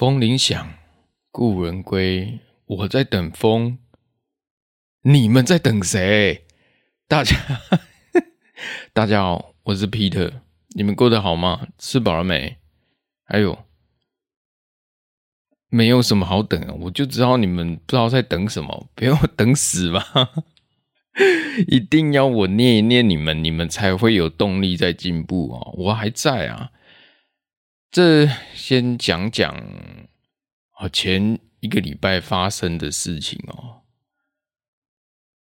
风铃响，故人归。我在等风，你们在等谁？大家，大家好，我是 Peter。你们过得好吗？吃饱了没？还有，没有什么好等啊！我就知道你们不知道在等什么，不要等死吧！一定要我念一念你们，你们才会有动力在进步啊！我还在啊。这先讲讲啊，前一个礼拜发生的事情哦。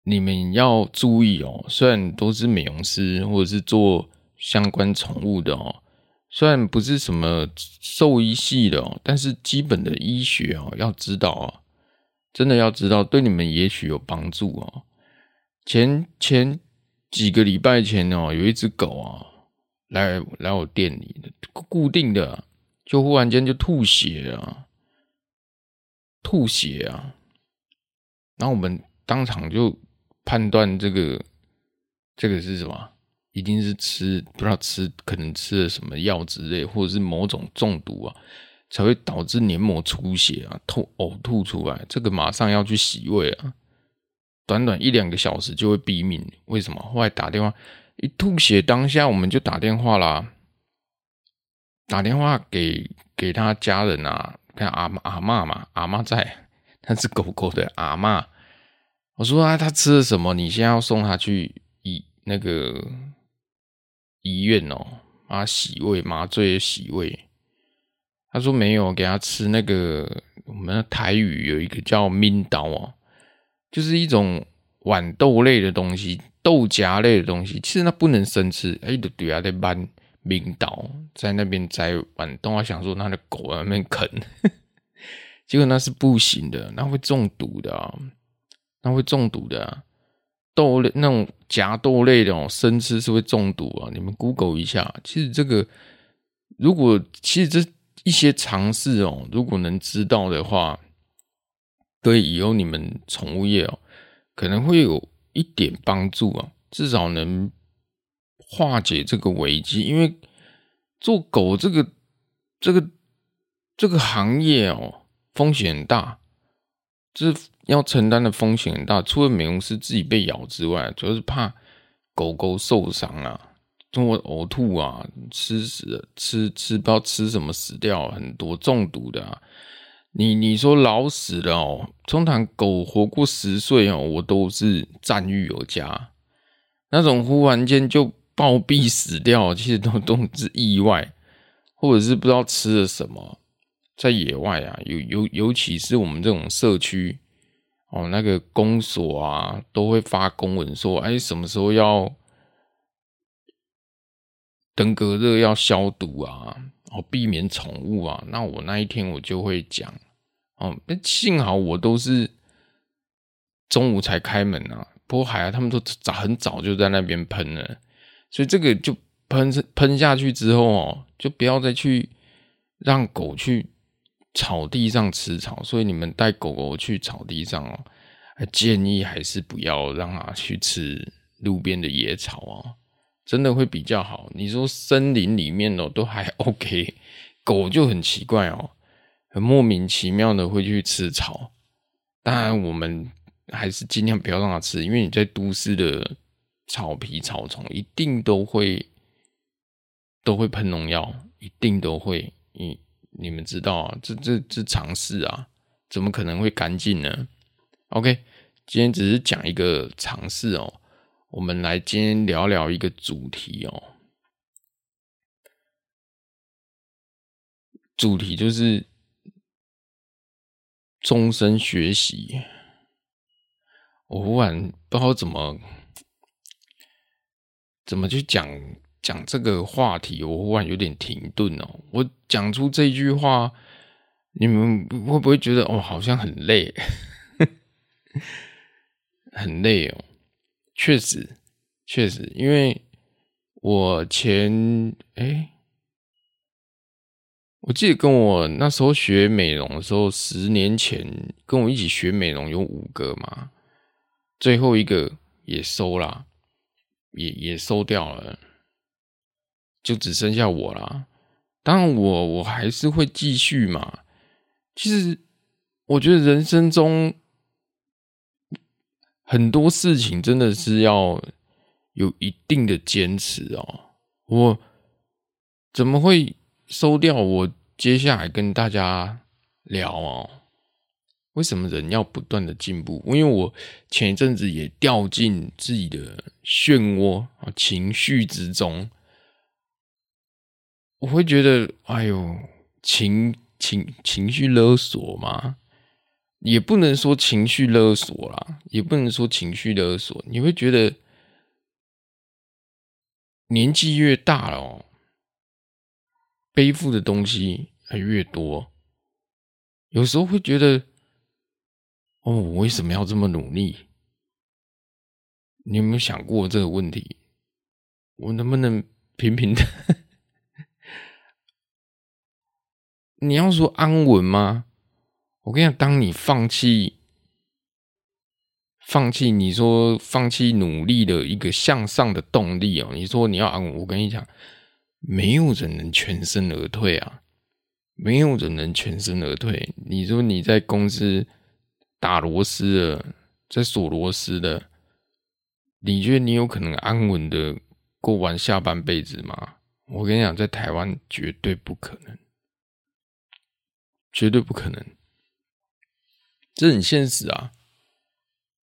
你们要注意哦，虽然都是美容师或者是做相关宠物的哦，虽然不是什么兽医系的哦，但是基本的医学哦要知道啊，真的要知道，对你们也许有帮助哦。前前几个礼拜前哦，有一只狗啊。来来我店里固定的，就忽然间就吐血啊，吐血啊，然后我们当场就判断这个这个是什么？一定是吃不知道吃可能吃了什么药之类，或者是某种中毒啊，才会导致黏膜出血啊，吐呕吐出来，这个马上要去洗胃啊，短短一两个小时就会毙命。为什么？后来打电话。一吐血当下，我们就打电话啦，打电话给给他家人啊，看阿阿嬷嘛，阿嬷在，那只狗狗的阿嬷。我说啊，他吃了什么？你现在要送他去医那个医院哦，啊，洗胃麻醉洗胃。他说没有，给他吃那个我们的台语有一个叫敏刀哦，就是一种豌豆类的东西。豆荚类的东西，其实那不能生吃。哎，就对啊，在搬冰岛，在那边摘豌豆，我想说他的狗在那边啃，结果那是不行的，那会中毒的啊，那会中毒的啊。豆类那种荚豆类的哦，生吃是会中毒啊。你们 Google 一下，其实这个如果其实这一些尝试哦，如果能知道的话，对以后你们宠物业哦，可能会有。一点帮助啊，至少能化解这个危机。因为做狗这个、这个、这个行业哦，风险很大，这要承担的风险很大。除了美容师自己被咬之外，主要是怕狗狗受伤啊，通过呕吐啊、吃死、吃吃不知道吃什么死掉，很多中毒的啊。你你说老死了哦，通常狗活过十岁哦，我都是赞誉有加。那种忽然间就暴毙死掉，其实都都是意外，或者是不知道吃了什么，在野外啊，尤尤尤其是我们这种社区哦，那个公所啊，都会发公文说，哎，什么时候要登革热要消毒啊，哦，避免宠物啊。那我那一天我就会讲。哦，幸好我都是中午才开门啊，不过还他们都早很早就在那边喷了，所以这个就喷喷下去之后哦，就不要再去让狗去草地上吃草。所以你们带狗狗去草地上哦，建议还是不要让它去吃路边的野草哦，真的会比较好。你说森林里面哦都还 OK，狗就很奇怪哦。很莫名其妙的会去吃草，当然我们还是尽量不要让它吃，因为你在都市的草皮、草丛一定都会都会喷农药，一定都会。你你们知道啊，这这这常识啊，怎么可能会干净呢？OK，今天只是讲一个常识哦，我们来今天聊聊一个主题哦，主题就是。终身学习，我忽然不知道怎么怎么去讲讲这个话题，我忽然有点停顿哦。我讲出这句话，你们会不会觉得哦，好像很累，很累哦？确实，确实，因为我前哎。我记得跟我那时候学美容的时候，十年前跟我一起学美容有五个嘛，最后一个也收了，也也收掉了，就只剩下我啦。当然我我还是会继续嘛，其实我觉得人生中很多事情真的是要有一定的坚持哦。我怎么会收掉我接下来跟大家聊哦？为什么人要不断的进步？因为我前一阵子也掉进自己的漩涡啊，情绪之中，我会觉得，哎呦，情情情绪勒索嘛，也不能说情绪勒索啦，也不能说情绪勒索。你会觉得年纪越大了，背负的东西还越多，有时候会觉得。哦，我为什么要这么努力？你有没有想过这个问题？我能不能平平的？你要说安稳吗？我跟你讲，当你放弃、放弃，你说放弃努力的一个向上的动力哦，你说你要安稳，我跟你讲，没有人能全身而退啊，没有人能全身而退。你说你在公司。打螺丝的，在锁螺丝的，你觉得你有可能安稳的过完下半辈子吗？我跟你讲，在台湾绝对不可能，绝对不可能，这很现实啊，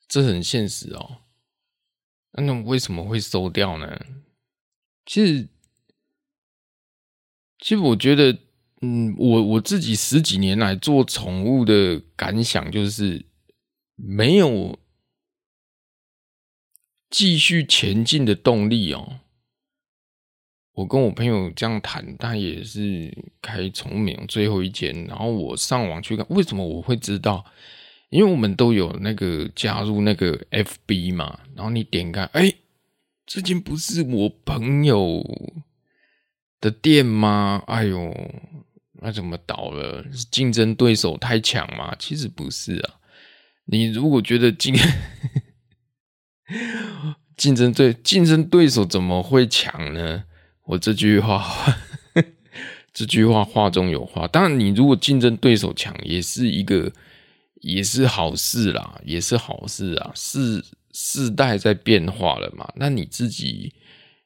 这很现实哦。那为什么会收掉呢？其实，其实我觉得。嗯，我我自己十几年来做宠物的感想就是，没有继续前进的动力哦。我跟我朋友这样谈，他也是开宠物美容最后一间，然后我上网去看，为什么我会知道？因为我们都有那个加入那个 FB 嘛，然后你点开，哎，这间不是我朋友的店吗？哎呦！那怎么倒了？是竞争对手太强吗？其实不是啊。你如果觉得竞 竞争对竞争对手怎么会强呢？我这句话，这句话话中有话。当然，你如果竞争对手强，也是一个也是好事啦，也是好事啊。世世代在变化了嘛，那你自己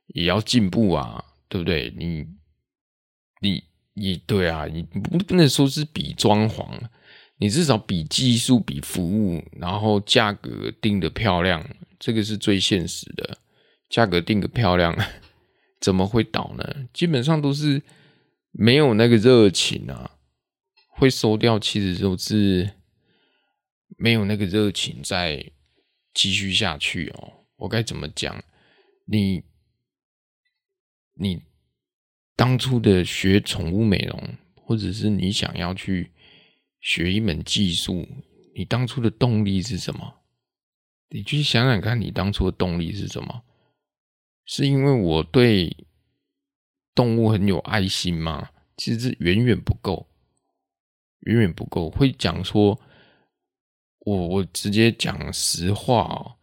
也要进步啊，对不对？你你。你对啊，你不不能说是比装潢，你至少比技术、比服务，然后价格定得漂亮，这个是最现实的。价格定个漂亮，怎么会倒呢？基本上都是没有那个热情啊，会收掉，其实都是没有那个热情再继续下去哦。我该怎么讲？你你。当初的学宠物美容，或者是你想要去学一门技术，你当初的动力是什么？你去想想看，你当初的动力是什么？是因为我对动物很有爱心吗？其实远远不够，远远不够。会讲说，我我直接讲实话哦。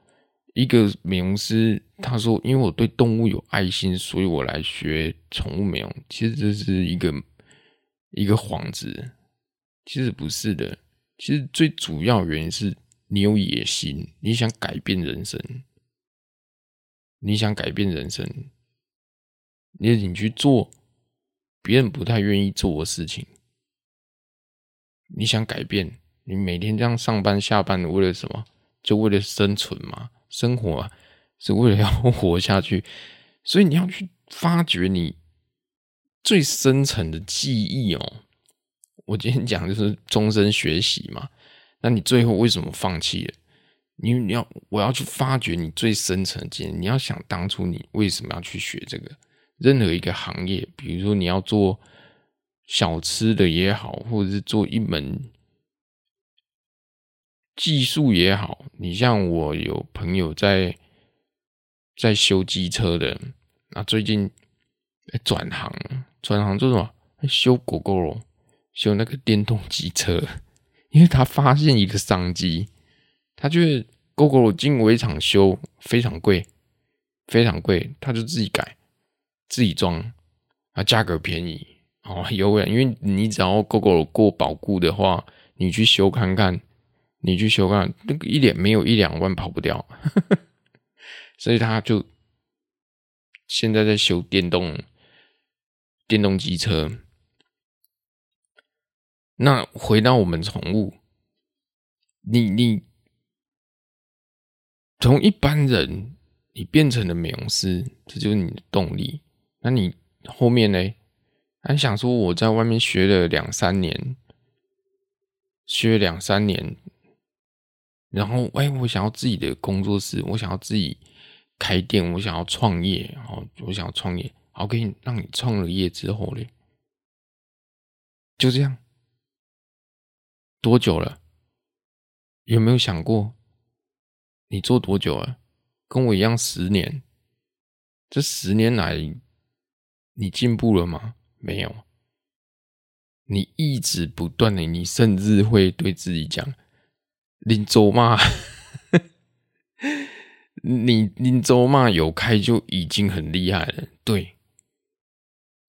一个美容师他说：“因为我对动物有爱心，所以我来学宠物美容。其实这是一个一个幌子，其实不是的。其实最主要原因是你有野心，你想改变人生，你想改变人生，你你去做别人不太愿意做的事情，你想改变，你每天这样上班下班，为了什么？就为了生存嘛。”生活啊，是为了要活下去，所以你要去发掘你最深层的记忆哦。我今天讲就是终身学习嘛，那你最后为什么放弃了？你你要我要去发掘你最深层的记忆，你要想当初你为什么要去学这个？任何一个行业，比如说你要做小吃的也好，或者是做一门。技术也好，你像我有朋友在在修机车的，那最近转行，转行做什么？修狗狗，修那个电动机车，因为他发现一个商机，他觉得狗狗进围厂修非常贵，非常贵，他就自己改，自己装，啊，价格便宜，哦，有啊，因为你只要狗狗过保固的话，你去修看看，你去修看，那个一点没有一两万跑不掉，所以他就现在在修电动电动机车。那回到我们宠物，你你从一般人，你变成了美容师，这就是你的动力。那你后面呢？还想说我在外面学了两三年，学两三年，然后哎，我想要自己的工作室，我想要自己开店，我想要创业，然后我想要创业，好，可以让你创了业之后嘞，就这样。多久了？有没有想过？你做多久了？跟我一样十年。这十年来，你进步了吗？没有。你一直不断的，你甚至会对自己讲：“林州嘛，你林州嘛有开就已经很厉害了。”对。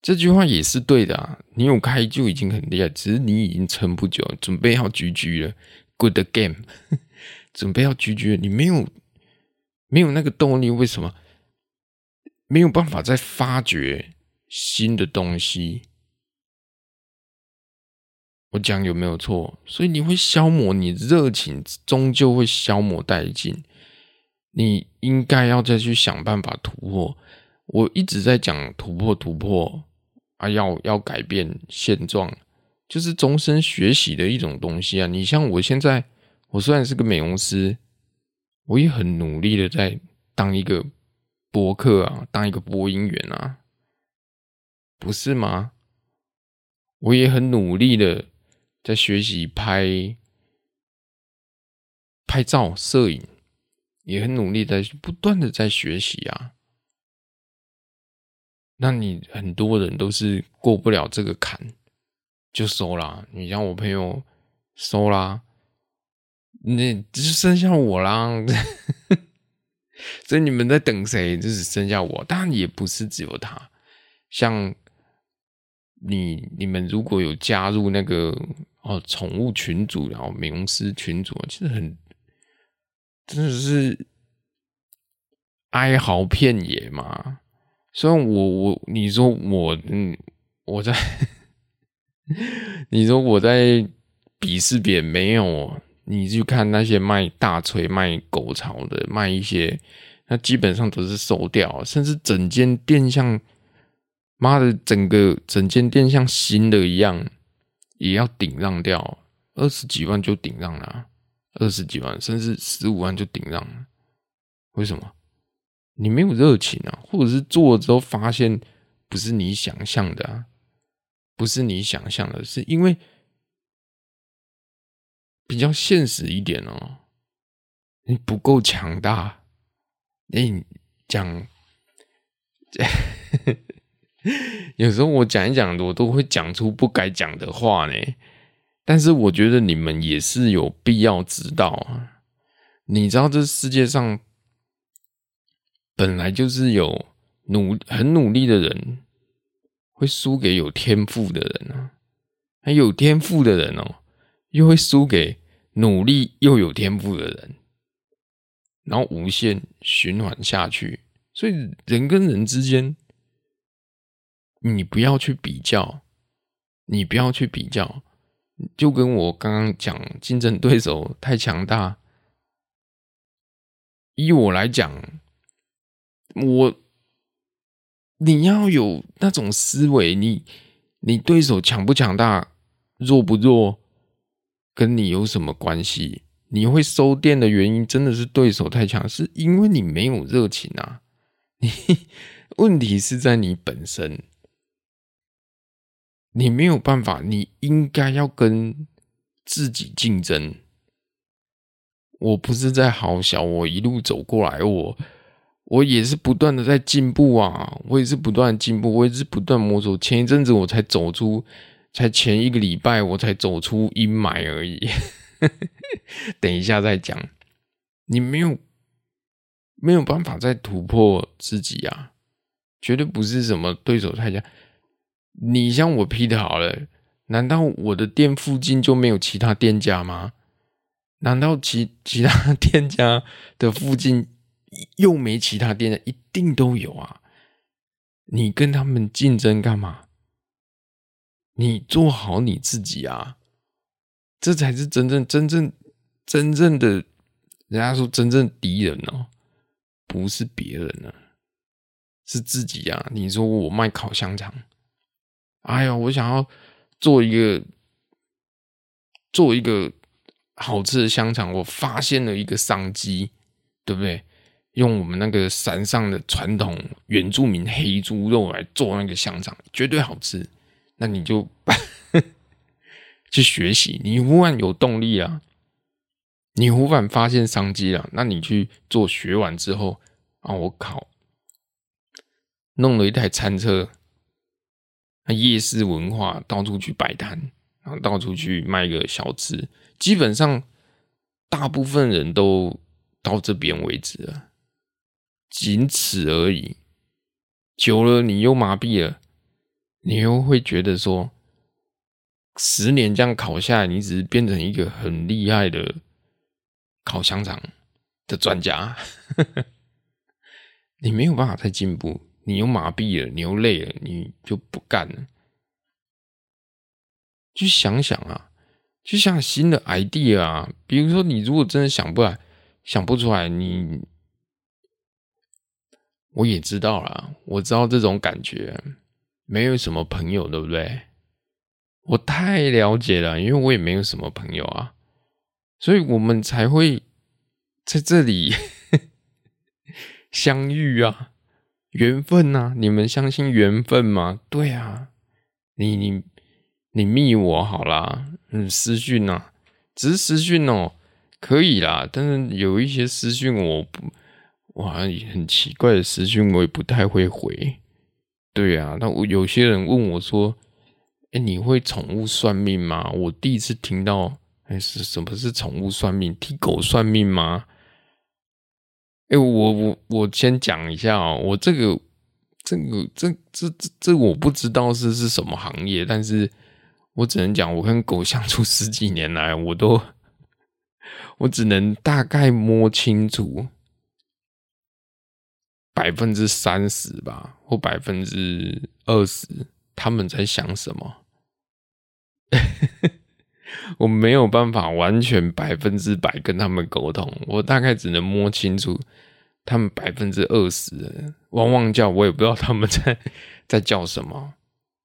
这句话也是对的啊！你有开就已经很厉害，只是你已经撑不久，准备要 GG 了。Good game，准备要 GG 了，你没有没有那个动力，为什么没有办法再发掘新的东西？我讲有没有错？所以你会消磨你热情，终究会消磨殆尽。你应该要再去想办法突破。我一直在讲突破，突破。啊，要要改变现状，就是终身学习的一种东西啊！你像我现在，我虽然是个美容师，我也很努力的在当一个播客啊，当一个播音员啊，不是吗？我也很努力的在学习拍拍照、摄影，也很努力在不断的在学习啊。那你很多人都是过不了这个坎，就收啦。你像我朋友收啦，那只剩下我啦。所以你们在等谁？就是剩下我。当然也不是只有他。像你，你们如果有加入那个哦宠物群组，然后美容师群组，其实很真的是哀嚎遍野嘛。虽然我我你说我嗯我在 你说我在鄙视别人没有，你去看那些卖大锤卖狗槽的卖一些，那基本上都是收掉，甚至整间店像妈的整个整间店像新的一样，也要顶让掉。二十几万就顶让了，二十几万甚至十五万就顶让了，为什么？你没有热情啊，或者是做了之后发现不是你想象的啊，不是你想象的，是因为比较现实一点哦，你不够强大。你讲，有时候我讲一讲，我都会讲出不该讲的话呢。但是我觉得你们也是有必要知道啊，你知道这世界上。本来就是有努很努力的人，会输给有天赋的人啊，还有天赋的人哦，又会输给努力又有天赋的人，然后无限循环下去。所以人跟人之间，你不要去比较，你不要去比较，就跟我刚刚讲，竞争对手太强大，以我来讲。我，你要有那种思维，你你对手强不强大，弱不弱，跟你有什么关系？你会收店的原因，真的是对手太强，是因为你没有热情啊！你问题是在你本身，你没有办法，你应该要跟自己竞争。我不是在好小，我一路走过来，我。我也是不断的在进步啊！我也是不断进步，我也是不断摸索。前一阵子我才走出，才前一个礼拜我才走出阴霾而已。等一下再讲，你没有没有办法再突破自己啊！绝对不是什么对手太强，你像我批的好了，难道我的店附近就没有其他店家吗？难道其其他店家的附近又没其他店家？一定都有啊！你跟他们竞争干嘛？你做好你自己啊！这才是真正、真正、真正的，人家说真正敌人哦，不是别人呢，是自己啊！你说我卖烤香肠，哎呀，我想要做一个做一个好吃的香肠，我发现了一个商机，对不对？用我们那个山上的传统原住民黑猪肉来做那个香肠，绝对好吃。那你就。去学习，你忽然有动力啊，你忽然发现商机了，那你去做，学完之后啊，我靠，弄了一台餐车，那夜市文化到处去摆摊，然后到处去卖个小吃，基本上大部分人都到这边为止了，仅此而已。久了，你又麻痹了，你又会觉得说。十年这样烤下来，你只是变成一个很厉害的烤香肠的专家，你没有办法再进步，你又麻痹了，你又累了，你就不干了。去想想啊，去想新的 idea 啊，比如说你如果真的想不来、想不出来，你我也知道啦，我知道这种感觉，没有什么朋友，对不对？我太了解了，因为我也没有什么朋友啊，所以我们才会在这里 相遇啊，缘分啊，你们相信缘分吗？对啊，你你你密我好啦，嗯，私讯啊，只是私讯哦，可以啦，但是有一些私讯我不，哇，很奇怪的私讯我也不太会回。对啊，那我有些人问我说。哎，你会宠物算命吗？我第一次听到，哎，是什么是宠物算命？替狗算命吗？哎，我我我先讲一下哦，我这个这个这这这这我不知道是是什么行业，但是我只能讲，我跟狗相处十几年来，我都 我只能大概摸清楚百分之三十吧，或百分之二十，他们在想什么。我没有办法完全百分之百跟他们沟通，我大概只能摸清楚他们百分之二十，汪汪叫，我也不知道他们在在叫什么，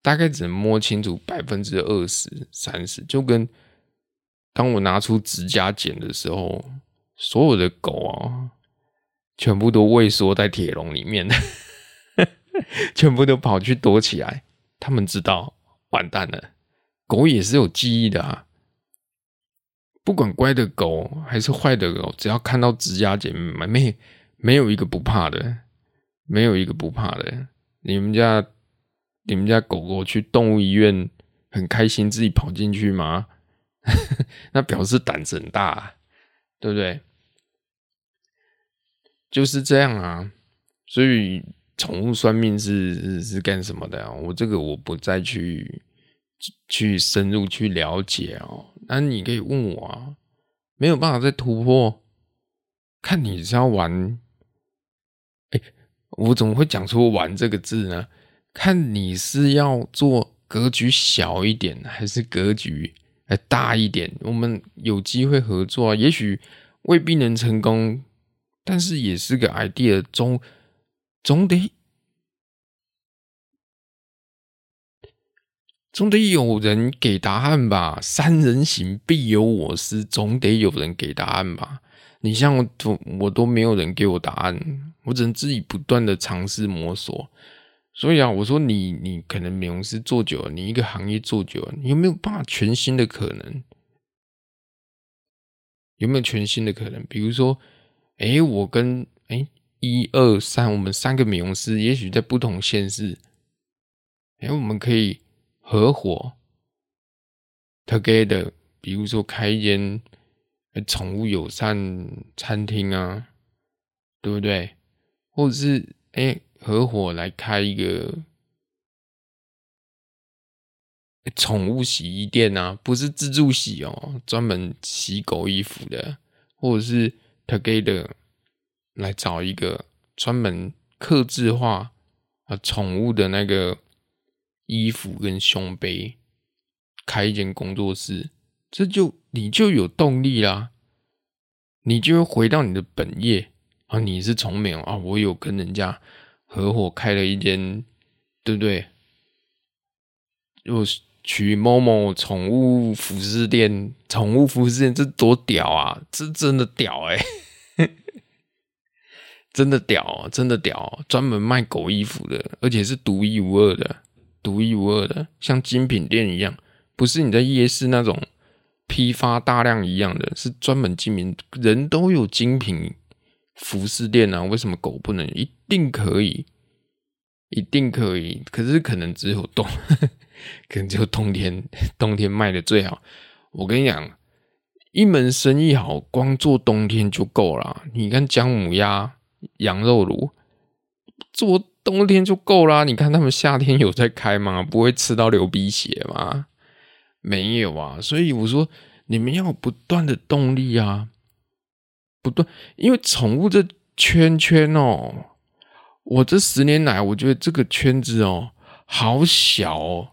大概只能摸清楚百分之二十、三十，就跟当我拿出指甲剪的时候，所有的狗啊，全部都畏缩在铁笼里面，全部都跑去躲起来，他们知道完蛋了。狗也是有记忆的啊，不管乖的狗还是坏的狗，只要看到指甲剪，没没有一个不怕的，没有一个不怕的。你们家你们家狗狗去动物医院很开心，自己跑进去吗？那表示胆子很大，对不对？就是这样啊。所以宠物算命是是是干什么的啊？我这个我不再去。去深入去了解哦，那你可以问我啊，没有办法再突破，看你是要玩，哎，我怎么会讲出“玩”这个字呢？看你是要做格局小一点，还是格局哎大一点？我们有机会合作啊，也许未必能成功，但是也是个 idea，总总得。总得有人给答案吧？三人行必有我师，总得有人给答案吧？你像我都我都没有人给我答案，我只能自己不断的尝试摸索。所以啊，我说你你可能美容师做久了，你一个行业做久了，你有没有办法全新的可能？有没有全新的可能？比如说，哎，我跟哎一二三，我们三个美容师，也许在不同县市，哎，我们可以。合伙，together，比如说开一间宠物友善餐厅啊，对不对？或者是哎，合伙来开一个宠物洗衣店啊，不是自助洗哦，专门洗狗衣服的，或者是 Together 来找一个专门客制化啊宠物的那个衣服跟胸杯，开一间工作室，这就你就有动力啦，你就会回到你的本业啊，你是宠美啊，我有跟人家合伙开了一间，对不对？又是。取某某宠物服饰店，宠物服饰店这多屌啊！这真的屌 哎、真的屌，真的屌，专门卖狗衣服的，而且是独一无二的，独一无二的，像精品店一样，不是你在夜市那种批发大量一样的，是专门精品，人都有精品服饰店啊，为什么狗不能？一定可以，一定可以，可是可能只有冬。可能只有冬天，冬天卖的最好。我跟你讲，一门生意好，光做冬天就够了。你看姜母鸭、羊肉炉，做冬天就够了。你看他们夏天有在开吗？不会吃到流鼻血吗？没有啊。所以我说，你们要不断的动力啊，不断。因为宠物这圈圈哦，我这十年来，我觉得这个圈子哦，好小哦。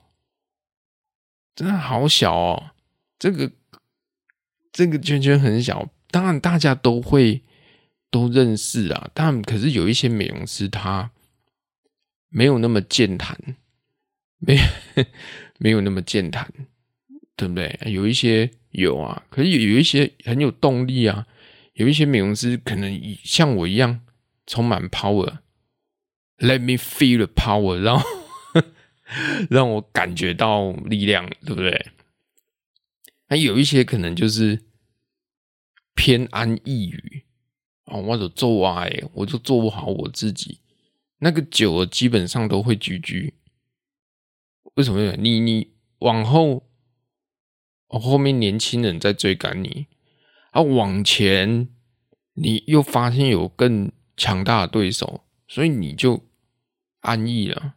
真的好小哦，这个这个圈圈很小，当然大家都会都认识啊。但可是有一些美容师他没有那么健谈，没 没有那么健谈，对不对？有一些有啊，可是有有一些很有动力啊。有一些美容师可能像我一样充满 power，Let me feel the power，然后。让我感觉到力量，对不对？还有一些可能就是偏安一隅啊，我就做歪，我就做不好我自己。那个久了，基本上都会居居。为什么？你你往后，后面年轻人在追赶你，啊，往前你又发现有更强大的对手，所以你就安逸了。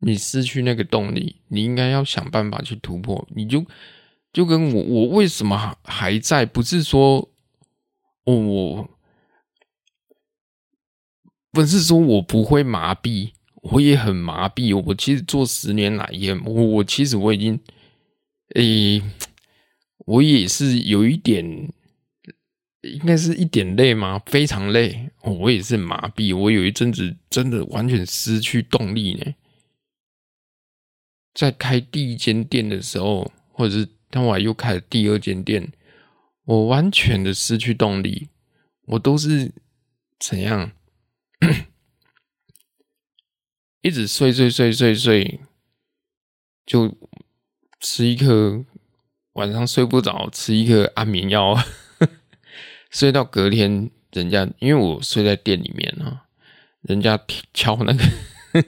你失去那个动力，你应该要想办法去突破。你就就跟我，我为什么还在？不是说我我不是说我不会麻痹，我也很麻痹。我其实做十年来也，我我其实我已经，诶，我也是有一点，应该是一点累吗？非常累。我也是麻痹，我有一阵子真的完全失去动力呢。在开第一间店的时候，或者是当我又开了第二间店，我完全的失去动力。我都是怎样，一直睡睡睡睡睡，就吃一颗晚上睡不着，吃一颗安眠药，睡到隔天，人家因为我睡在店里面啊，人家敲那个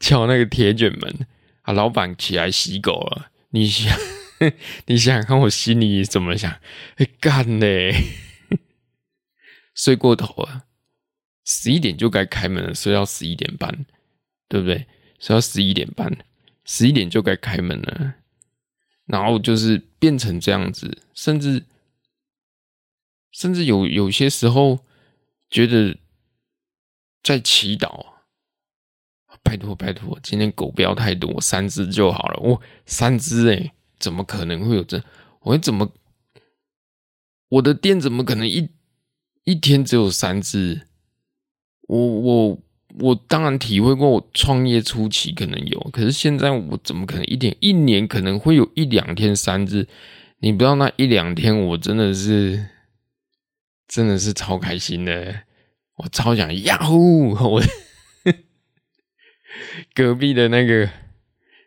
敲那个铁卷门。啊！老板起来洗狗了，你想，你想想看，我心里怎么想？哎、干嘞！睡过头了，十一点就该开门了，睡到十一点半，对不对？睡到十一点半，十一点就该开门了，然后就是变成这样子，甚至甚至有有些时候觉得在祈祷。拜托拜托，今天狗不要太多，三只就好了。我、三只哎，怎么可能会有这？我怎么我的店怎么可能一一天只有三只？我我我当然体会过，我创业初期可能有，可是现在我怎么可能一天一年可能会有一两天三只？你不知道那一两天我真的是真的是超开心的，我超想呀呼我。隔壁的那个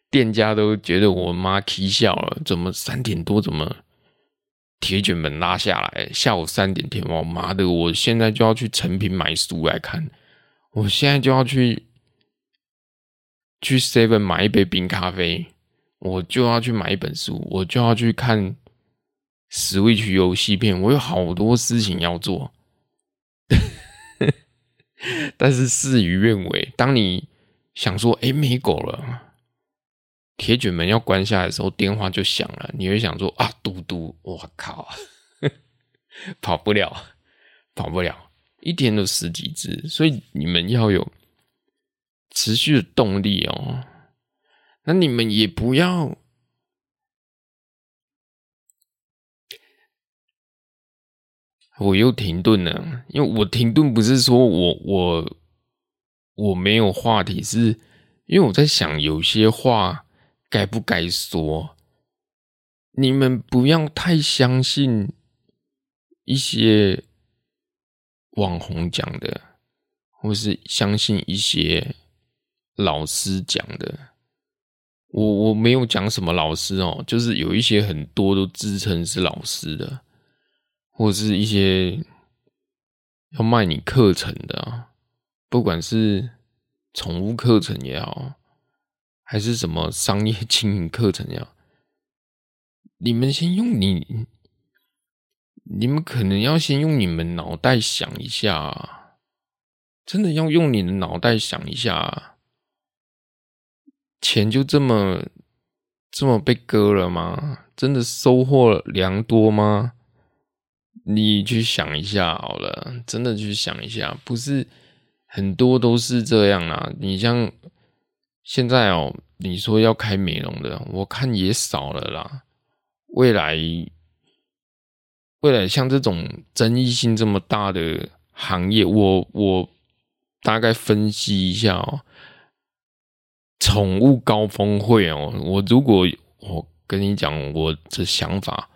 店家都觉得我妈气笑了，怎么三点多怎么铁卷门拉下来？下午三点天，我妈的！我现在就要去诚品买书来看，我现在就要去去 Seven 买一杯冰咖啡，我就要去买一本书，我就要去看 Switch 游戏片，我有好多事情要做，但是事与愿违，当你。想说，哎，没狗了，铁卷门要关下来的时候，电话就响了，你会想说啊，嘟嘟，我靠，跑不了，跑不了，一天都十几只，所以你们要有持续的动力哦。那你们也不要。我又停顿了，因为我停顿不是说我我我没有话题，是因为我在想有些话该不该说。你们不要太相信一些网红讲的，或是相信一些老师讲的。我我没有讲什么老师哦，就是有一些很多都自称是老师的。或是一些要卖你课程的，不管是宠物课程也好，还是什么商业经营课程呀，你们先用你，你们可能要先用你们脑袋想一下，真的要用你的脑袋想一下，钱就这么这么被割了吗？真的收获良多吗？你去想一下好了，真的去想一下，不是很多都是这样啦。你像现在哦，你说要开美容的，我看也少了啦。未来，未来像这种争议性这么大的行业，我我大概分析一下哦。宠物高峰会哦，我如果我跟你讲我的想法。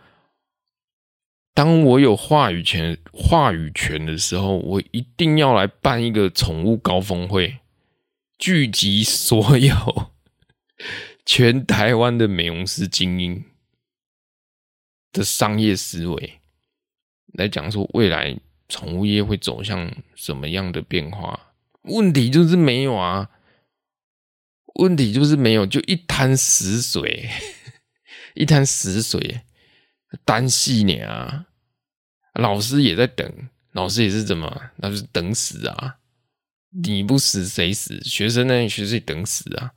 当我有话语权、话语权的时候，我一定要来办一个宠物高峰会，聚集所有全台湾的美容师精英的商业思维，来讲说未来宠物业会走向什么样的变化。问题就是没有啊，问题就是没有，就一滩死水，一滩死水。单细年啊，老师也在等，老师也是怎么，那就是等死啊！你不死谁死？学生呢？学生等死啊！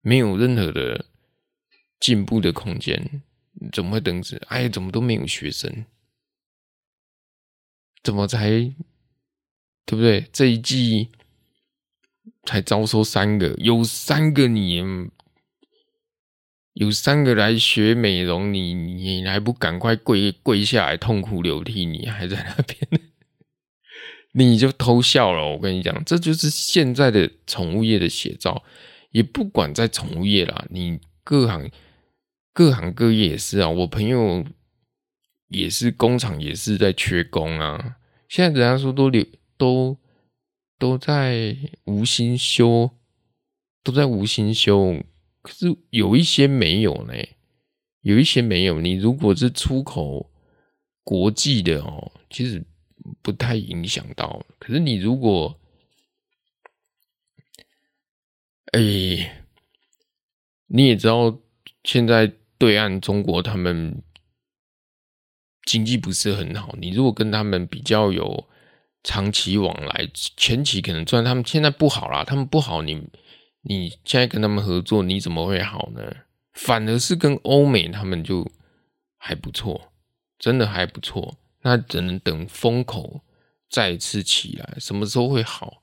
没有任何的进步的空间，怎么会等死？哎，怎么都没有学生？怎么才对不对？这一季才招收三个，有三个你。有三个来学美容，你你还不赶快跪跪下来痛哭流涕？你还在那边，你就偷笑了。我跟你讲，这就是现在的宠物业的写照。也不管在宠物业啦，你各行各行各业也是啊。我朋友也是工厂，也是在缺工啊。现在人家说都留都都在无薪休，都在无薪休。可是有一些没有呢，有一些没有。你如果是出口国际的哦，其实不太影响到。可是你如果，哎，你也知道，现在对岸中国他们经济不是很好。你如果跟他们比较有长期往来，前期可能赚，他们现在不好啦，他们不好你。你现在跟他们合作，你怎么会好呢？反而是跟欧美他们就还不错，真的还不错。那只能等风口再次起来，什么时候会好？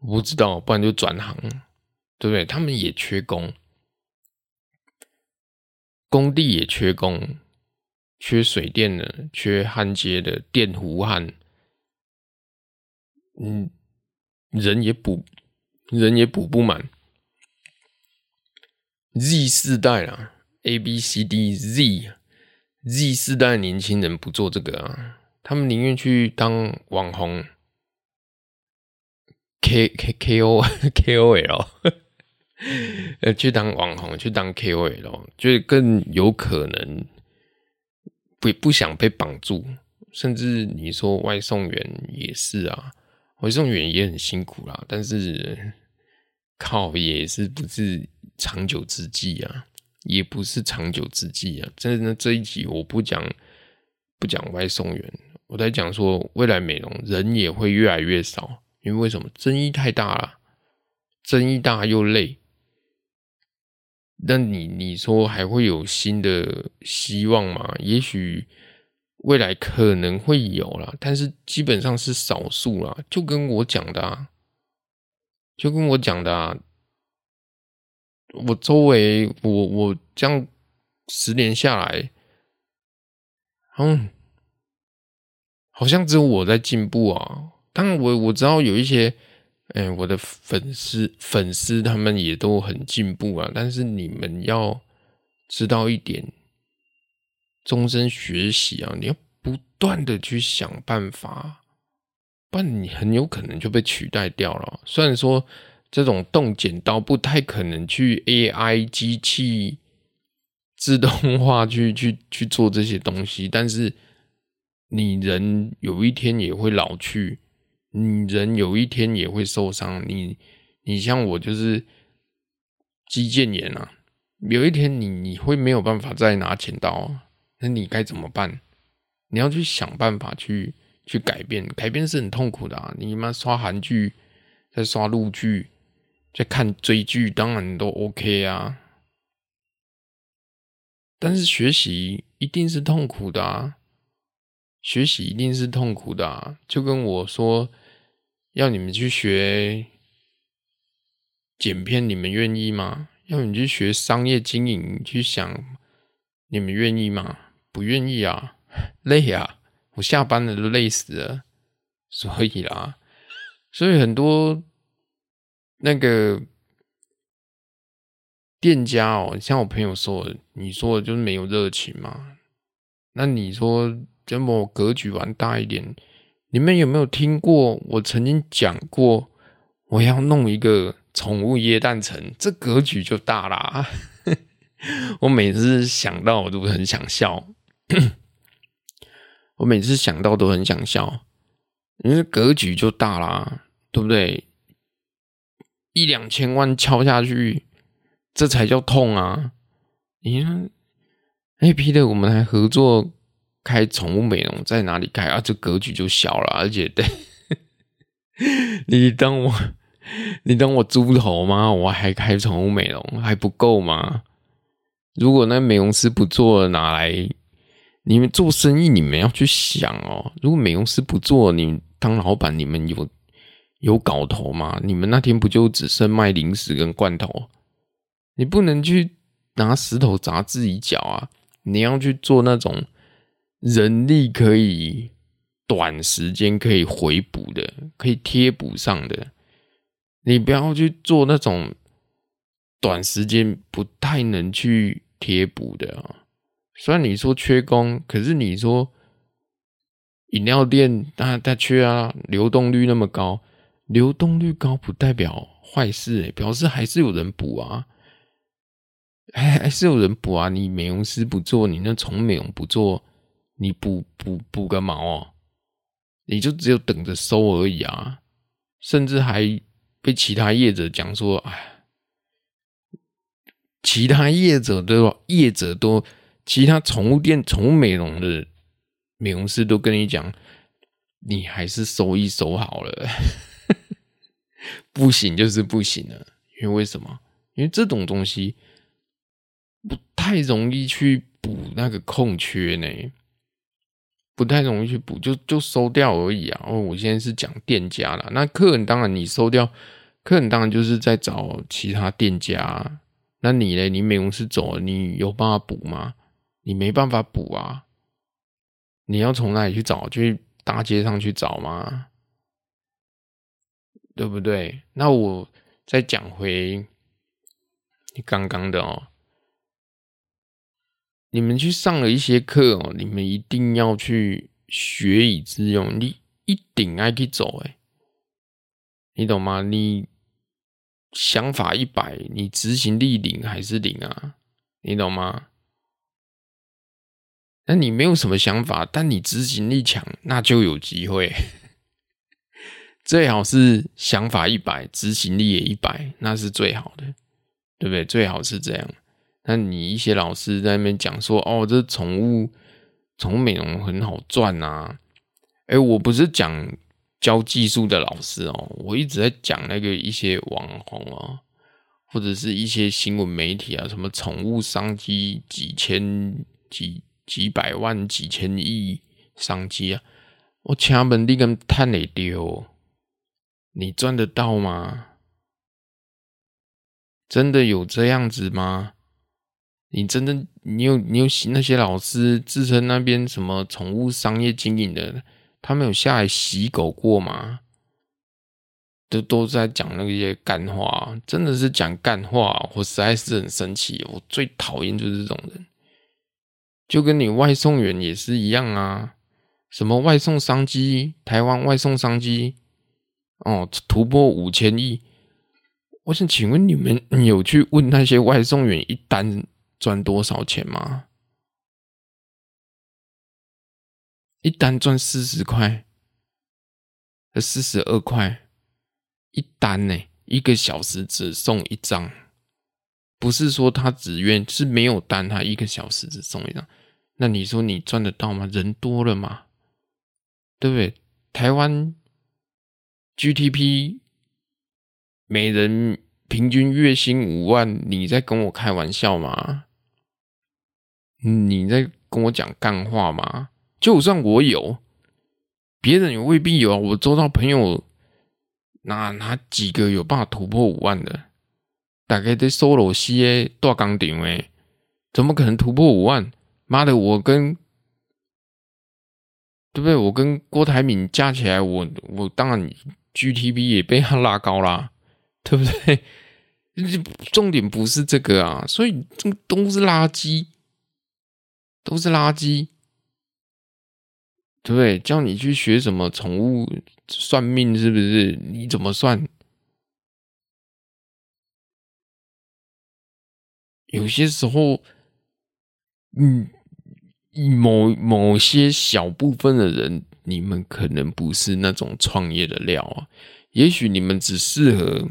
我不知道，不然就转行，对不对？他们也缺工，工地也缺工，缺水电的，缺焊接的，电弧焊，嗯，人也补，人也补不满。Z 世代啊，A B C D Z Z 世代年轻人不做这个啊，他们宁愿去当网红，K K K O K O L，呃，去当网红，去当 K O L，就更有可能不不想被绑住，甚至你说外送员也是啊，外送员也很辛苦啦，但是 靠也是不是。长久之计啊，也不是长久之计啊。真的，这一集我不讲不讲外送员，我在讲说未来美容人也会越来越少，因为为什么？争议太大了，争议大又累。那你你说还会有新的希望吗？也许未来可能会有啦，但是基本上是少数啦。就跟我讲的啊，就跟我讲的啊，我周围我我这样十年下来，嗯，好像只有我在进步啊。当然我我知道有一些。哎，我的粉丝粉丝他们也都很进步啊，但是你们要知道一点，终身学习啊，你要不断的去想办法，不然你很有可能就被取代掉了。虽然说这种动剪刀不太可能去 AI 机器自动化去 去去做这些东西，但是你人有一天也会老去。你人有一天也会受伤，你你像我就是肌腱炎啊，有一天你你会没有办法再拿剪刀啊，那你该怎么办？你要去想办法去去改变，改变是很痛苦的啊！你妈刷韩剧，在刷陆剧，在看追剧，当然都 OK 啊，但是学习一定是痛苦的啊，学习一定是痛苦的啊，就跟我说。要你们去学剪片，你们愿意吗？要你去学商业经营，去想，你们愿意吗？不愿意啊，累啊！我下班了都累死了，所以啦，所以很多那个店家哦，像我朋友说的，你说的就是没有热情嘛？那你说，这么格局玩大一点？你们有没有听过？我曾经讲过，我要弄一个宠物椰蛋城，这格局就大啦。我每次想到我都很想笑，我每次想到都很想笑，因为格局就大啦，对不对？一两千万敲下去，这才叫痛啊！你看，哎，Peter，我们还合作。开宠物美容在哪里开啊？这格局就小了，而且对，你当我你当我猪头吗？我还开宠物美容还不够吗？如果那美容师不做，哪来？你们做生意，你们要去想哦。如果美容师不做，你当老板，你们有有搞头吗？你们那天不就只剩卖零食跟罐头？你不能去拿石头砸自己脚啊！你要去做那种。人力可以短时间可以回补的，可以贴补上的，你不要去做那种短时间不太能去贴补的啊。虽然你说缺工，可是你说饮料店它它缺啊，流动率那么高，流动率高不代表坏事欸，表示还是有人补啊，还还是有人补啊。你美容师不做，你那宠物美容不做。你补补补个毛哦，你就只有等着收而已啊！甚至还被其他业者讲说，哎，其他业者都业者都，其他宠物店、宠物美容的美容师都跟你讲，你还是收一收好了，不行就是不行了。因为为什么？因为这种东西不太容易去补那个空缺呢。不太容易去补，就就收掉而已啊。哦，我现在是讲店家啦，那客人当然你收掉，客人当然就是在找其他店家。那你呢？你美容师走了，你有办法补吗？你没办法补啊。你要从哪里去找？去大街上去找吗？对不对？那我再讲回你刚刚的哦。你们去上了一些课哦，你们一定要去学以致用，你一定爱去走哎，你懂吗？你想法一百，你执行力零还是零啊？你懂吗？那你没有什么想法，但你执行力强，那就有机会。最好是想法一百，执行力也一百，那是最好的，对不对？最好是这样。那你一些老师在那边讲说，哦，这宠物宠物美容很好赚、啊。哎，我不是讲教技术的老师哦，我一直在讲那个一些网红哦，或者是一些新闻媒体啊，什么宠物商机几千几几百万几千亿商机啊，我请问你跟赚得到？你赚得到吗？真的有这样子吗？你真的你有你有那些老师自称那边什么宠物商业经营的，他们有下来洗狗过吗？都都在讲那些干话，真的是讲干话，我实在是很生气。我最讨厌就是这种人，就跟你外送员也是一样啊，什么外送商机，台湾外送商机哦，突破五千亿。我想请问你们有去问那些外送员一单赚多少钱吗？一单赚四十块，四十二块一单呢？一个小时只送一张，不是说他只愿是没有单，他一个小时只送一张。那你说你赚得到吗？人多了嘛？对不对？台湾 GTP，。每人平均月薪五万，你在跟我开玩笑吗？你在跟我讲干话吗？就算我有，别人也未必有啊。我周遭朋友哪哪几个有办法突破五万的？大概在 solo C A 大岗顶诶，怎么可能突破五万？妈的，我跟对不对？我跟郭台铭加起来，我我当然 GTP 也被他拉高啦。对不对？重点不是这个啊，所以这都是垃圾，都是垃圾，对不对？叫你去学什么宠物算命，是不是？你怎么算？有些时候，嗯，某某些小部分的人，你们可能不是那种创业的料啊，也许你们只适合。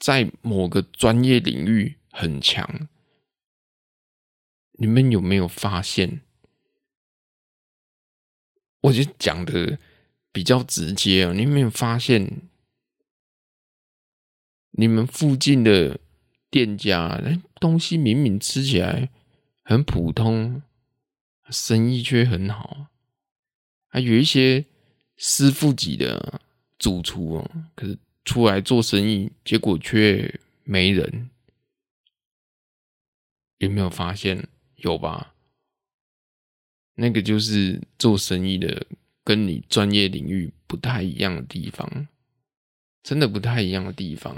在某个专业领域很强，你们有没有发现？我就讲的比较直接哦，你有没有发现，你们附近的店家，东西明明吃起来很普通，生意却很好，还有一些师傅级的主厨哦，可是。出来做生意，结果却没人，有没有发现？有吧？那个就是做生意的，跟你专业领域不太一样的地方，真的不太一样的地方。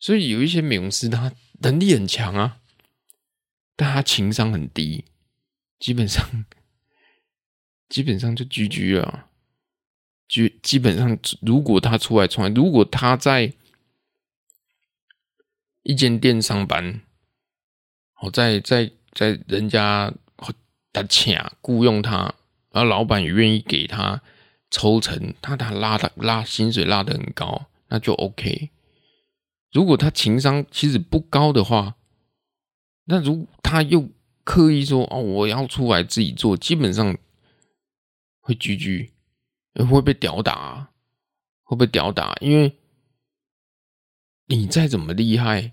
所以有一些美容师，他能力很强啊，但他情商很低，基本上，基本上就 GG 了。基基本上，如果他出来创业，如果他在一间店上班，我在在在人家他请雇佣他，然后老板也愿意给他抽成，他他拉的拉薪水拉得很高，那就 OK。如果他情商其实不高的话，那如他又刻意说哦，我要出来自己做，基本上会狙狙。会被屌打啊，会被屌打，因为你再怎么厉害，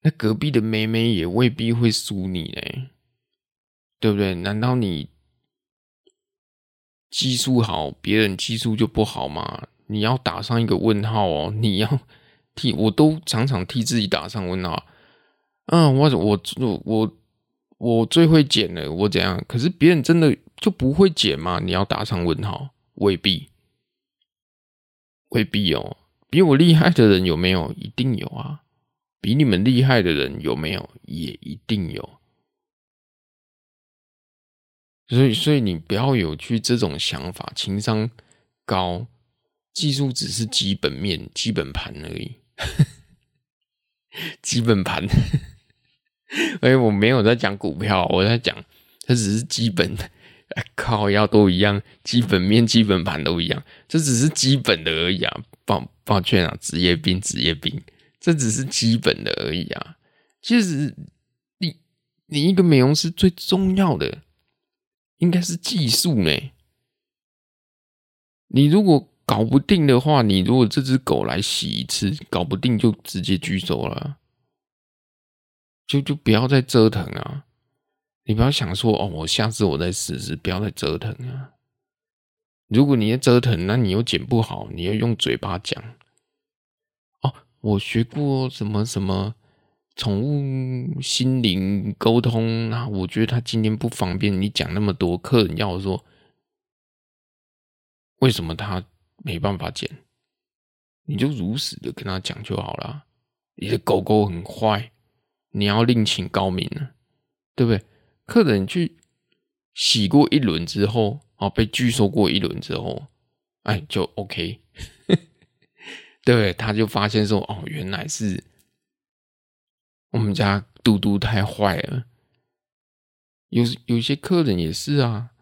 那隔壁的妹妹也未必会输你嘞，对不对？难道你技术好，别人技术就不好吗？你要打上一个问号哦！你要替我都常常替自己打上问号。嗯，我我我我我最会剪了，我怎样？可是别人真的。就不会解吗？你要打上问号，未必，未必哦。比我厉害的人有没有？一定有啊。比你们厉害的人有没有？也一定有。所以，所以你不要有去这种想法，情商高，技术只是基本面、基本盘而已。基本盘，哎，我没有在讲股票，我在讲，它只是基本的。靠，要都一样，基本面、基本盘都一样，这只是基本的而已啊！抱抱歉啊，职业病，职业病，这只是基本的而已啊！其实，你你一个美容师最重要的应该是技术呢。你如果搞不定的话，你如果这只狗来洗一次，搞不定就直接举手了，就就不要再折腾啊！你不要想说哦，我下次我再试试，不要再折腾啊！如果你要折腾，那你又剪不好，你要用嘴巴讲哦。我学过什么什么宠物心灵沟通，那我觉得他今天不方便，你讲那么多，客人要我说。为什么他没办法剪？你就如实的跟他讲就好了。你的狗狗很坏，你要另请高明了，对不对？客人去洗过一轮之后，哦，被拒收过一轮之后，哎，就 OK，对？他就发现说，哦，原来是我们家嘟嘟太坏了。有有些客人也是啊，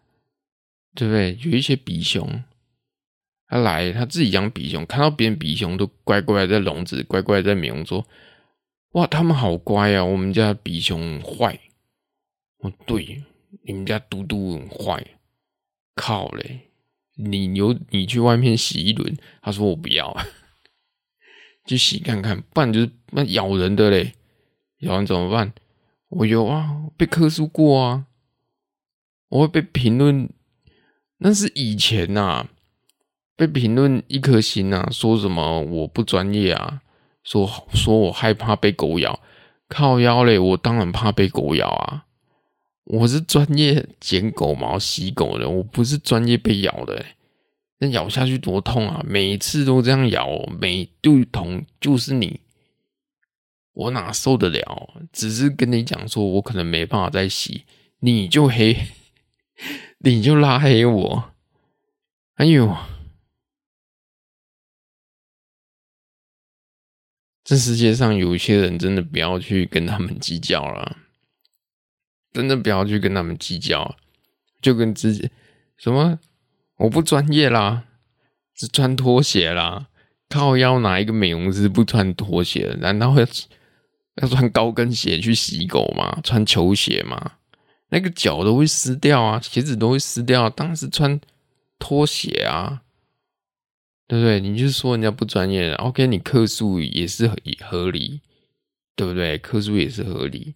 对不对？有一些比熊。他来，他自己养比熊，看到别人比熊都乖乖在笼子，乖乖在美容桌。哇，他们好乖啊！我们家比熊坏。哦，对，你们家嘟嘟很坏。靠嘞，你有你去外面洗一轮。他说我不要，去洗看看，不然就是那咬人的嘞，咬人怎么办？我有啊，被客诉过啊，我会被评论，那是以前呐、啊。被评论一颗星啊，说什么我不专业啊，说说我害怕被狗咬，靠腰嘞，我当然怕被狗咬啊，我是专业剪狗毛、洗狗的，我不是专业被咬的，那咬下去多痛啊，每次都这样咬，每对痛就是你，我哪受得了？只是跟你讲说，我可能没办法再洗，你就黑，你就拉黑我，哎呦！这世界上有一些人真的不要去跟他们计较了，真的不要去跟他们计较，就跟自己什么我不专业啦，只穿拖鞋啦，靠腰哪一个美容师不穿拖鞋？难道要要穿高跟鞋去洗狗吗？穿球鞋吗？那个脚都会湿掉啊，鞋子都会湿掉，当然是穿拖鞋啊。对不对？你就说人家不专业，OK？你客诉也是合合理，对不对？客诉也是合理。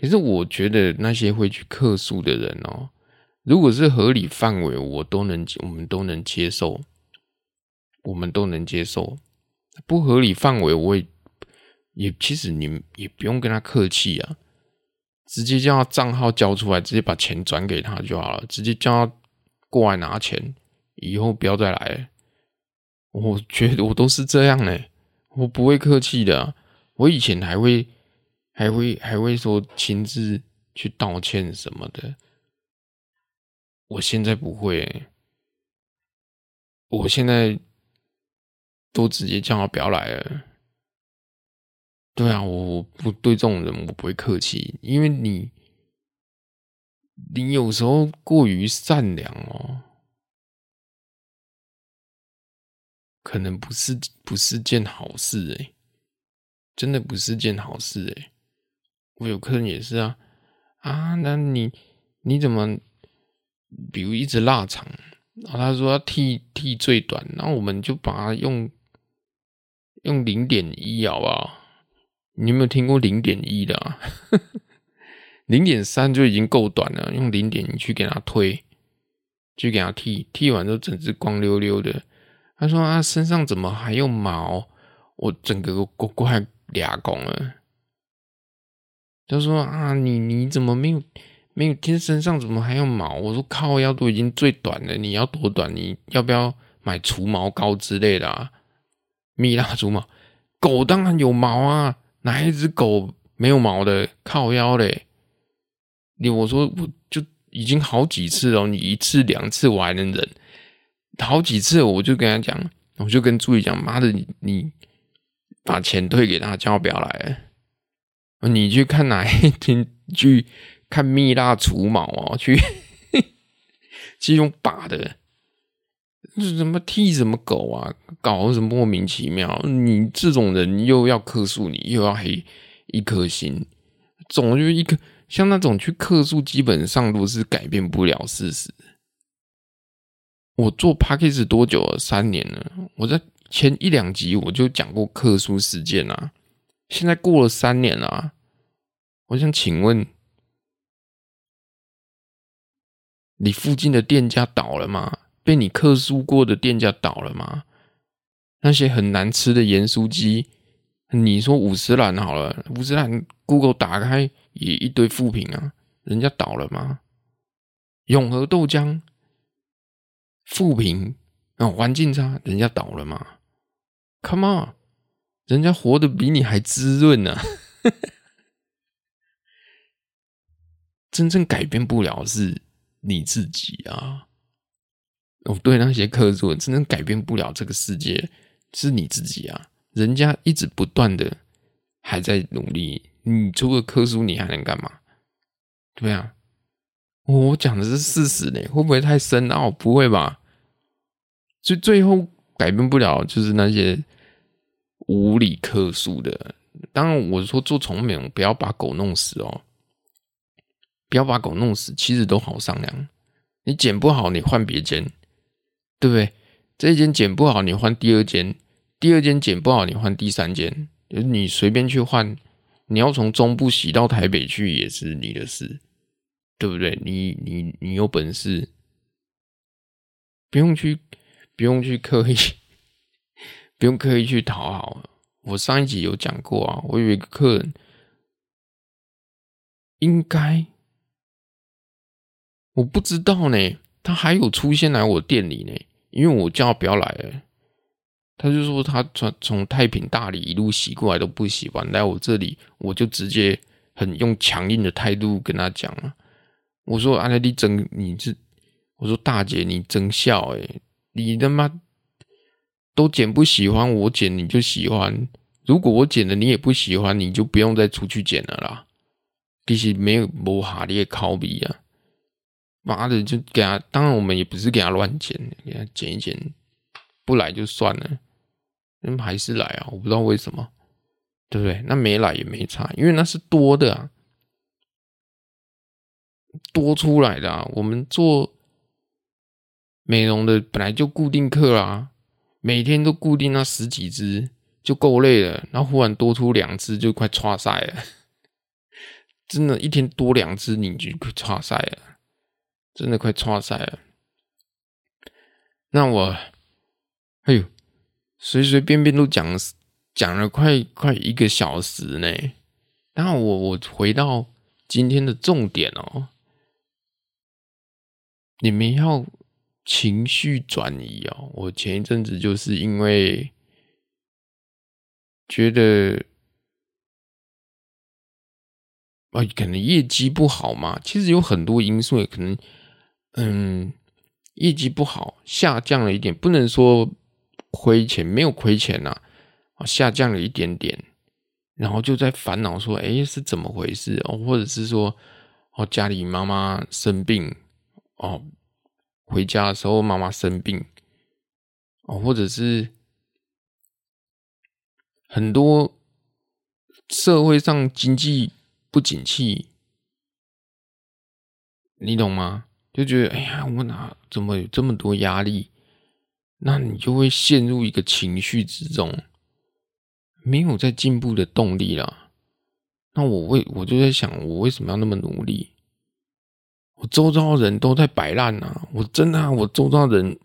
可是我觉得那些会去客诉的人哦，如果是合理范围，我都能，我们都能接受，我们都能接受。不合理范围，我也也其实你也不用跟他客气啊，直接叫他账号交出来，直接把钱转给他就好了，直接叫他过来拿钱，以后不要再来。我觉得我都是这样嘞，我不会客气的。我以前还会，还会，还会说亲自去道歉什么的。我现在不会，我现在都直接叫他不要来了。对啊，我不对这种人我不会客气，因为你，你有时候过于善良哦。可能不是不是件好事哎，真的不是件好事哎。我有客人也是啊啊，那你你怎么，比如一直腊肠，然后他说要剃剃最短，然后我们就把它用用零点一好不好？你有没有听过零点一的啊？零点三就已经够短了，用零点一去给他推，去给他剃，剃完之后整只光溜溜的。他说：“啊，身上怎么还有毛？我整个都快俩公了。”他说：“啊，你你怎么没有没有天身上怎么还有毛？”我说：“靠腰都已经最短了，你要多短？你要不要买除毛膏之类的啊？蜜蜡除毛，狗当然有毛啊，哪一只狗没有毛的？靠腰嘞！你我说我就已经好几次了，你一次两次我还能忍。”好几次，我就跟他讲，我就跟助理讲：“妈的，你你把钱退给他，叫他不要来。你去看哪一天去看蜜蜡除毛啊？去去用拔的，这什么剃什么狗啊？搞什么莫名其妙？你这种人又要克诉你，又要黑一颗心，总就一个像那种去克诉，基本上都是改变不了事实。”我做 Podcast 多久了？三年了。我在前一两集我就讲过克诉事件啊。现在过了三年了，我想请问，你附近的店家倒了吗？被你克诉过的店家倒了吗？那些很难吃的盐酥鸡，你说五十岚好了，五十岚 Google 打开也一堆负评啊，人家倒了吗？永和豆浆。负评啊，环境差，人家倒了吗？Come on，人家活得比你还滋润呢、真正改变不了是你自己啊！哦，对那些客诉，真正改变不了这个世界是你自己啊！人家一直不断的还在努力，你除了科书，你还能干嘛？对啊，我讲的是事实呢，会不会太深奥？不会吧？所以最后改变不了，就是那些无理客诉的。当然，我说做宠物美容，不要把狗弄死哦，不要把狗弄死，其实都好商量。你剪不好，你换别间，对不对？这一间剪不好，你换第二间；第二间剪不好，你换第三间。你随便去换，你要从中部洗到台北去，也是你的事，对不对？你你你有本事，不用去。不用去刻意，不用刻意去讨好。我上一集有讲过啊，我有一个客人，应该我不知道呢，他还有出现来我店里呢，因为我叫他不要来，他就说他从从太平大理一路洗过来都不喜欢来我这里，我就直接很用强硬的态度跟他讲了。我说：“阿丽丽真你是，我说大姐你真笑诶。你他妈都剪不喜欢，我剪你就喜欢。如果我剪了你也不喜欢，你就不用再出去剪了啦。其实没有磨哈的考比啊，妈的就给他。当然我们也不是给他乱剪，给他剪一剪，不来就算了。那还是来啊，我不知道为什么，对不对？那没来也没差，因为那是多的啊，多出来的啊。我们做。美容的本来就固定客啊，每天都固定那十几只就够累了，然后忽然多出两只就快剉赛了，真的，一天多两只你就快剉赛了，真的快剉赛了。那我，哎呦，随随便便都讲讲了快快一个小时呢。那我我回到今天的重点哦，你们要。情绪转移哦，我前一阵子就是因为觉得啊，可能业绩不好嘛，其实有很多因素，可能嗯，业绩不好，下降了一点，不能说亏钱，没有亏钱呐，啊，下降了一点点，然后就在烦恼说，哎，是怎么回事哦？或者是说，哦，家里妈妈生病哦。回家的时候，妈妈生病，哦，或者是很多社会上经济不景气，你懂吗？就觉得哎呀，我哪怎么有这么多压力？那你就会陷入一个情绪之中，没有在进步的动力了。那我为我就在想，我为什么要那么努力？我周遭人都在摆烂呐！我真的、啊，我周遭人，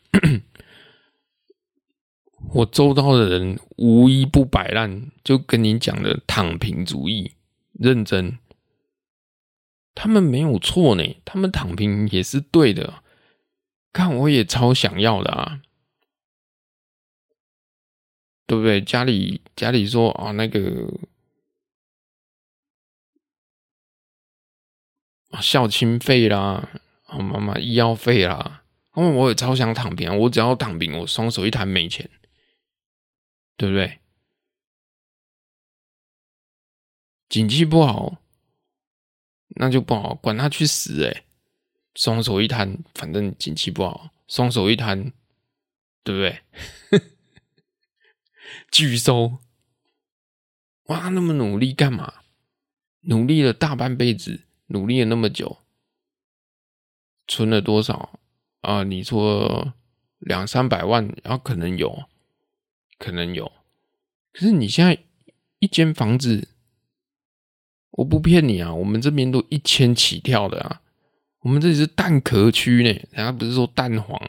我周遭的人无一不摆烂，就跟你讲的躺平主义，认真，他们没有错呢，他们躺平也是对的。看我也超想要的啊，对不对？家里家里说啊，那个。孝亲费啦，妈妈医药费啦，因为我也超想躺平，我只要躺平，我双手一摊没钱，对不对？景气不好，那就不好，管他去死诶，双手一摊，反正景气不好，双手一摊，对不对？拒收，哇，那么努力干嘛？努力了大半辈子。努力了那么久，存了多少啊？你说两三百万，然后可能有，可能有。可是你现在一间房子，我不骗你啊，我们这边都一千起跳的啊。我们这里是蛋壳区呢，人家不是说蛋黄、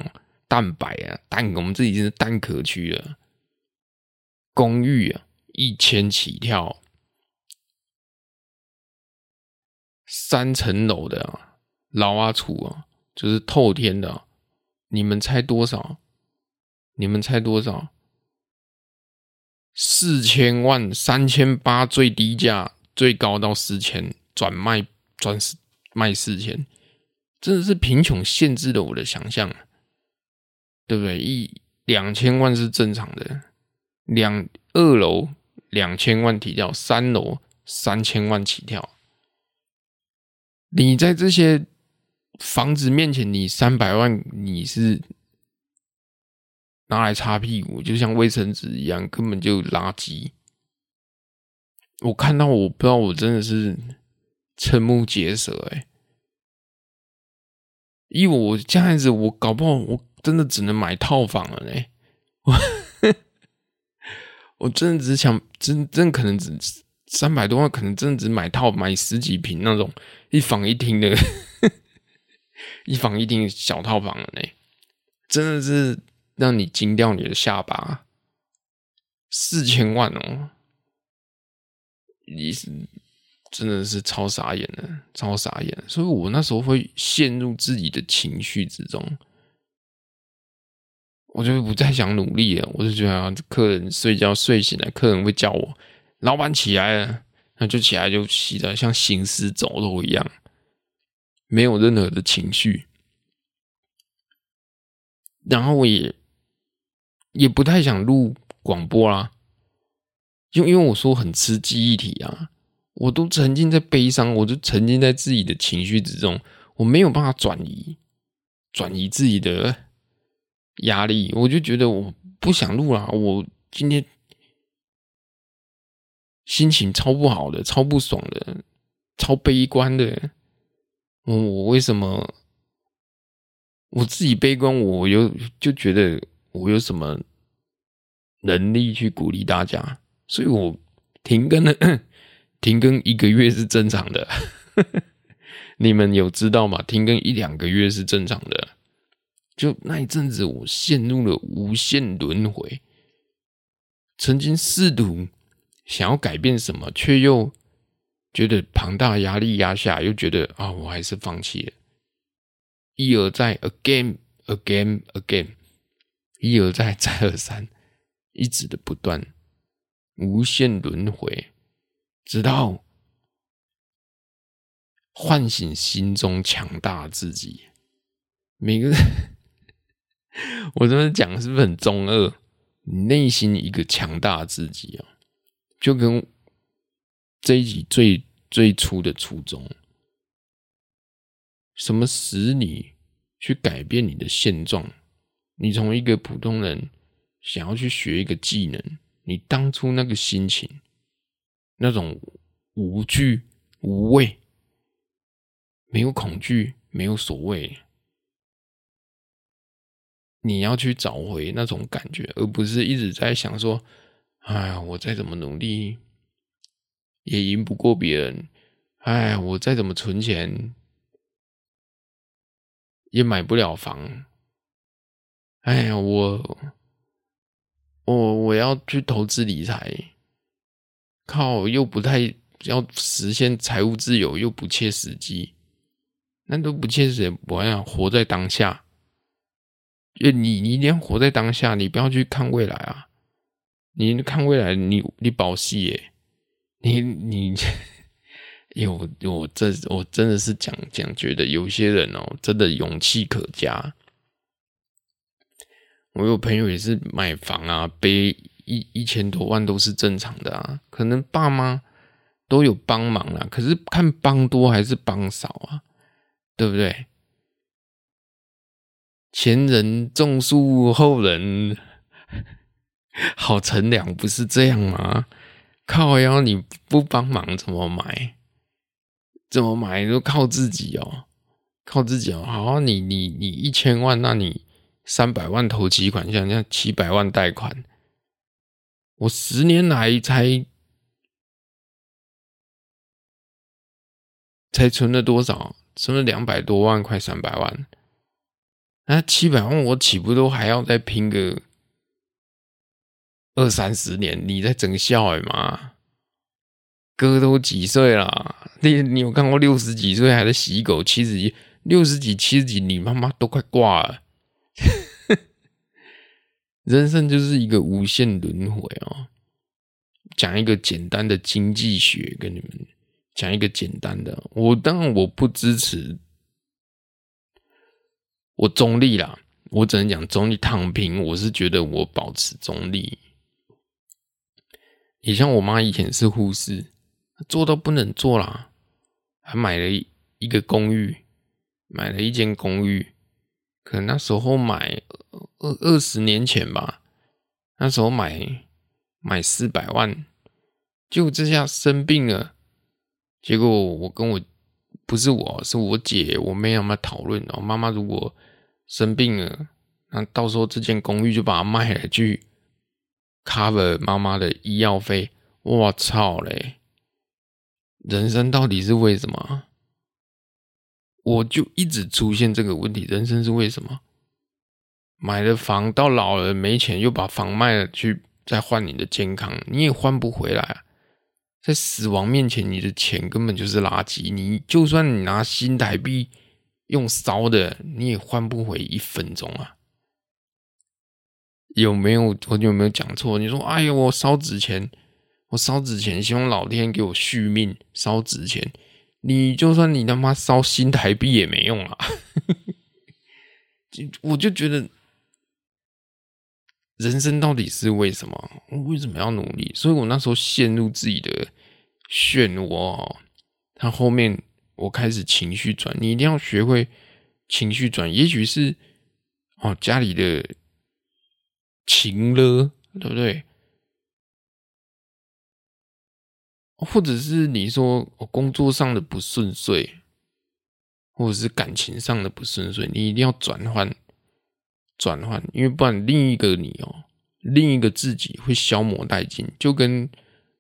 蛋白啊，蛋，我们这里已经是蛋壳区了。公寓啊，一千起跳，三层楼的啊，老阿楚啊，就是透天的。你们猜多少？你们猜多少？四千万，三千八最低价，最高到四千，转卖转四卖四千，真的是贫穷限制了我的想象，对不对？一两千万是正常的，两二楼两千万起跳，三楼三千万起跳，你在这些。房子面前，你三百万你是拿来擦屁股，就像卫生纸一样，根本就垃圾。我看到，我不知道，我真的是瞠目结舌哎！以我这样子，我搞不好我真的只能买套房了呢。我 我真的只想，真真可能只三百多万，可能真的只买套买十几平那种一房一厅的。一房一厅小套房了呢，真的是让你惊掉你的下巴，四千万哦！你是真的是超傻眼的，超傻眼。所以我那时候会陷入自己的情绪之中，我就不再想努力了。我就觉得客人睡觉睡醒了，客人会叫我老板起来了，那就起来就起来，像行尸走肉一样。没有任何的情绪，然后我也也不太想录广播啦，因因为我说很吃记忆体啊，我都沉浸在悲伤，我就沉浸在自己的情绪之中，我没有办法转移转移自己的压力，我就觉得我不想录了，我今天心情超不好的，超不爽的，超悲观的。我我为什么我自己悲观？我又就觉得我有什么能力去鼓励大家？所以我停更了，停更一个月是正常的。你们有知道吗？停更一两个月是正常的。就那一阵子，我陷入了无限轮回，曾经试图想要改变什么，却又。觉得庞大压力压下，又觉得啊，我还是放弃了。一而再，again again again，一而再，再而三，一直的不断，无限轮回，直到唤醒心中强大自己。每个人，我这么讲是不是很中二？你内心一个强大自己啊，就跟。这一集最最初的初衷，什么使你去改变你的现状？你从一个普通人想要去学一个技能，你当初那个心情，那种无惧无畏，没有恐惧，没有所谓，你要去找回那种感觉，而不是一直在想说：“哎呀，我再怎么努力。”也赢不过别人，哎，我再怎么存钱，也买不了房。哎呀，我我我要去投资理财，靠，又不太要实现财务自由，又不切实际，那都不切实际。我要活在当下，因为你你一定要活在当下，你不要去看未来啊！你看未来，你你保戏耶。你你有我这我真的是讲讲，觉得有些人哦，真的勇气可嘉。我有朋友也是买房啊，背一一千多万都是正常的啊，可能爸妈都有帮忙啊，可是看帮多还是帮少啊，对不对？前人种树，后人 好乘凉，不是这样吗？靠腰，你不帮忙怎么买？怎么买都靠自己哦，靠自己哦。好，你你你一千万，那你三百万投期款，像像七百万贷款，我十年来才才存了多少？存了两百多万，快三百万。那七百万，我岂不都还要再拼个二三十年？你在整笑哎吗？哥都几岁了？你你有看过六十几岁还在洗狗？七十几、六十几、七十几，你妈妈都快挂了。人生就是一个无限轮回哦。讲一个简单的经济学，跟你们讲一个简单的。我当然我不支持，我中立啦。我只能讲中立躺平。我是觉得我保持中立。你像我妈以前是护士，做到不能做啦，还买了一个公寓，买了一间公寓。可能那时候买二二十年前吧，那时候买买四百万，结果这下生病了，结果我跟我不是我是我姐我妹他们讨论哦，妈妈如果生病了，那到时候这间公寓就把它卖了去 cover 妈妈的医药费。我操嘞！人生到底是为什么？我就一直出现这个问题，人生是为什么？买了房到老了没钱，又把房卖了去再换你的健康，你也换不回来！在死亡面前，你的钱根本就是垃圾。你就算你拿新台币用烧的，你也换不回一分钟啊！有没有？我有没有讲错？你说，哎呦，我烧纸钱，我烧纸钱，希望老天给我续命，烧纸钱。你就算你他妈烧新台币也没用啊！我就觉得人生到底是为什么？为什么要努力？所以我那时候陷入自己的漩涡。他后面我开始情绪转，你一定要学会情绪转。也许是哦，家里的情了，对不对？或者是你说我工作上的不顺遂，或者是感情上的不顺遂，你一定要转换，转换，因为不然另一个你哦，另一个自己会消磨殆尽，就跟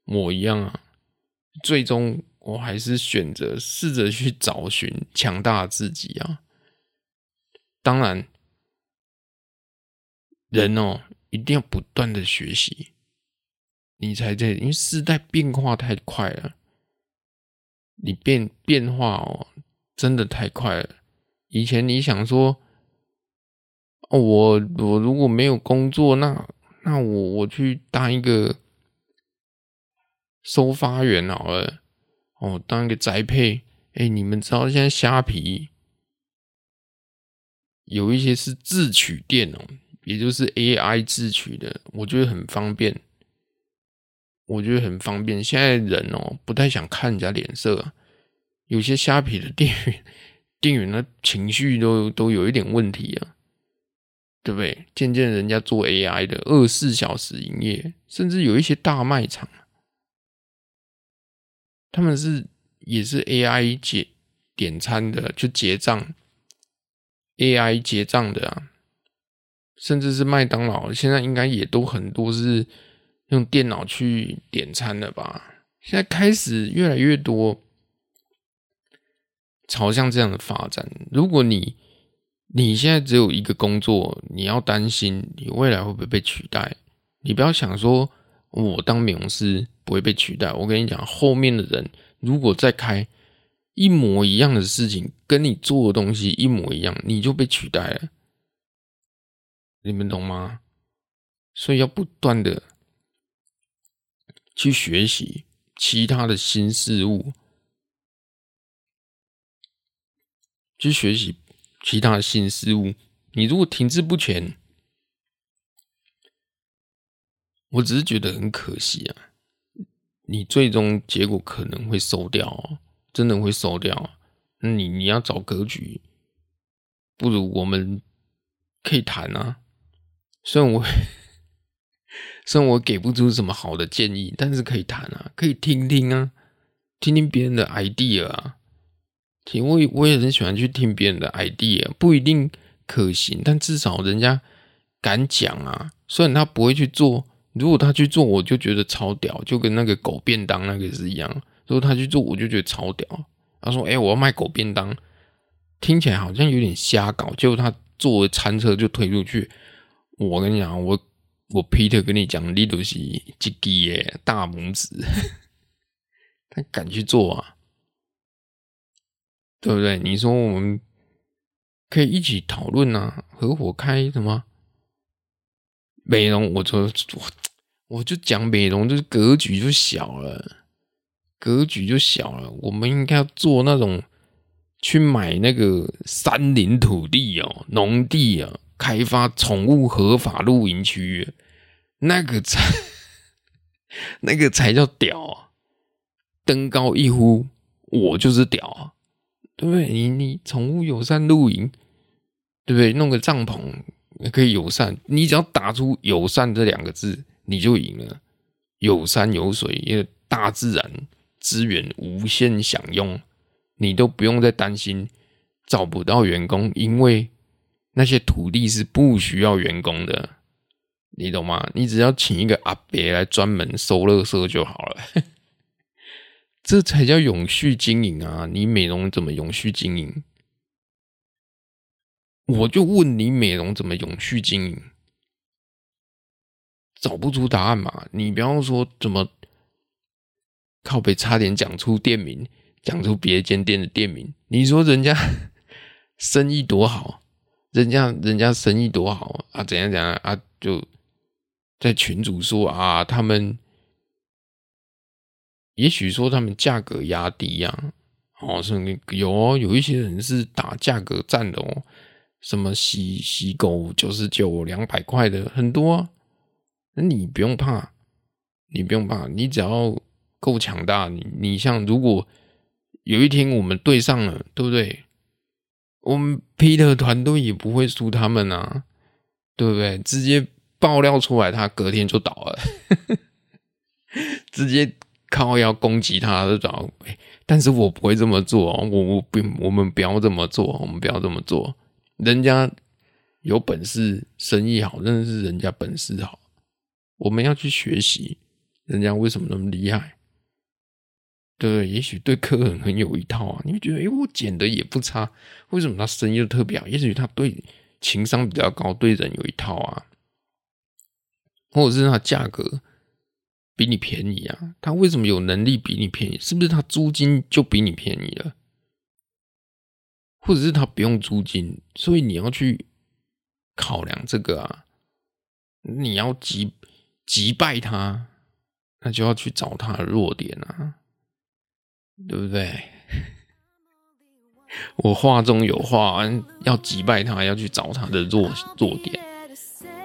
我一样啊。最终我还是选择试着去找寻强大的自己啊。当然，人哦，一定要不断的学习。你才在，因为时代变化太快了，你变变化哦，真的太快了。以前你想说，哦，我我如果没有工作，那那我我去当一个收发员好了，哦，当一个宅配。哎，你们知道现在虾皮有一些是自取店哦，也就是 AI 自取的，我觉得很方便。我觉得很方便。现在人哦，不太想看人家脸色啊。有些虾皮的店员，店员的情绪都都有一点问题啊，对不对？渐渐人家做 AI 的二十四小时营业，甚至有一些大卖场，他们是也是 AI 结点餐的，就结账，AI 结账的啊。甚至是麦当劳，现在应该也都很多是。用电脑去点餐了吧？现在开始越来越多朝向这样的发展。如果你你现在只有一个工作，你要担心你未来会不会被取代？你不要想说我当美容师不会被取代。我跟你讲，后面的人如果再开一模一样的事情，跟你做的东西一模一样，你就被取代了。你们懂吗？所以要不断的。去学习其他的新事物，去学习其他的新事物。你如果停滞不前，我只是觉得很可惜啊。你最终结果可能会收掉，真的会收掉。那你你要找格局，不如我们可以谈啊。虽然我。虽然我给不出什么好的建议，但是可以谈啊，可以听听啊，听听别人的 idea 啊。听我我也很喜欢去听别人的 idea，不一定可行，但至少人家敢讲啊。虽然他不会去做，如果他去做，我就觉得超屌，就跟那个狗便当那个是一样。如果他去做，我就觉得超屌。他说：“哎、我要卖狗便当，听起来好像有点瞎搞。”结果他作为餐车就推出去。我跟你讲，我我 Peter 跟你讲，你都是一个耶大拇指，他敢去做啊，对不对？你说我们可以一起讨论啊，合伙开什么美容？我说我就讲美容，就是格局就小了。格局就小了，我们应该要做那种去买那个山林土地哦，农地啊，开发宠物合法露营区，那个才 那个才叫屌啊！登高一呼，我就是屌啊，对不对？你你宠物友善露营，对不对？弄个帐篷也可以友善，你只要打出“友善”这两个字，你就赢了。有山有水，因为大自然。资源无限享用，你都不用再担心找不到员工，因为那些土地是不需要员工的，你懂吗？你只要请一个阿伯来专门收垃圾就好了，这才叫永续经营啊！你美容怎么永续经营？我就问你，美容怎么永续经营？找不出答案嘛？你不要说怎么？靠北差点讲出店名，讲出别间店的店名。你说人家 生意多好，人家人家生意多好啊？怎样怎样啊？就在群主说啊，他们也许说他们价格压低呀，哦，是有，有一些人是打价格战的哦，什么洗洗狗九十九两百块的很多啊，那你不用怕，你不用怕，你只要。够强大，你你像如果有一天我们对上了，对不对？我们 Peter 团队也不会输他们啊，对不对？直接爆料出来，他隔天就倒了，直接靠要攻击他就倒。但是我不会这么做，我我不我们不要这么做，我们不要这么做。人家有本事，生意好，真的是人家本事好，我们要去学习人家为什么那么厉害。对，也许对客人很有一套啊，你会觉得，哎，我剪的也不差，为什么他生意就特别好？也许他对情商比较高，对人有一套啊，或者是他价格比你便宜啊，他为什么有能力比你便宜？是不是他租金就比你便宜了？或者是他不用租金，所以你要去考量这个啊，你要击击败他，那就要去找他的弱点啊。对不对？我话中有话，要击败他，要去找他的弱弱点，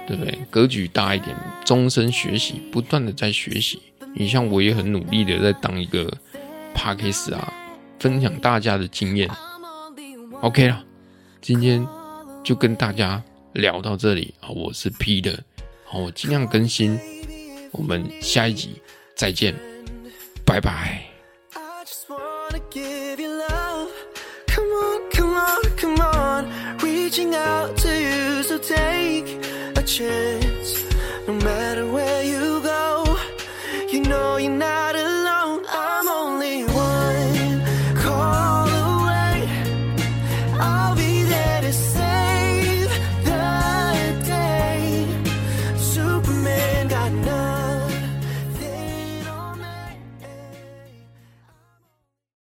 对不对？格局大一点，终身学习，不断的在学习。你像我也很努力的在当一个 Podcast 啊，分享大家的经验。OK 了，今天就跟大家聊到这里啊，我是 Peter，好，我尽量更新，我们下一集再见，拜拜。wanna give you love. Come on, come on, come on. Reaching out to you, so take a chance. No matter where you go, you know you're not.